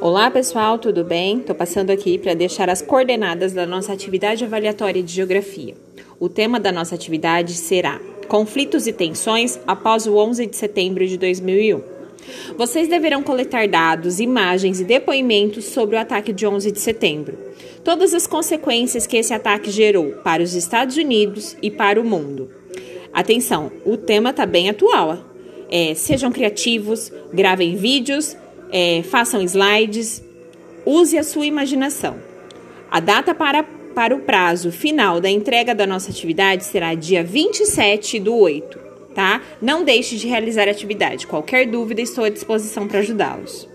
Olá pessoal, tudo bem? Estou passando aqui para deixar as coordenadas da nossa atividade avaliatória de Geografia. O tema da nossa atividade será Conflitos e Tensões após o 11 de setembro de 2001. Vocês deverão coletar dados, imagens e depoimentos sobre o ataque de 11 de setembro. Todas as consequências que esse ataque gerou para os Estados Unidos e para o mundo. Atenção, o tema está bem atual. É, sejam criativos, gravem vídeos é, façam slides, use a sua imaginação. A data para, para o prazo final da entrega da nossa atividade será dia 27 do 8, tá? Não deixe de realizar a atividade. Qualquer dúvida, estou à disposição para ajudá-los.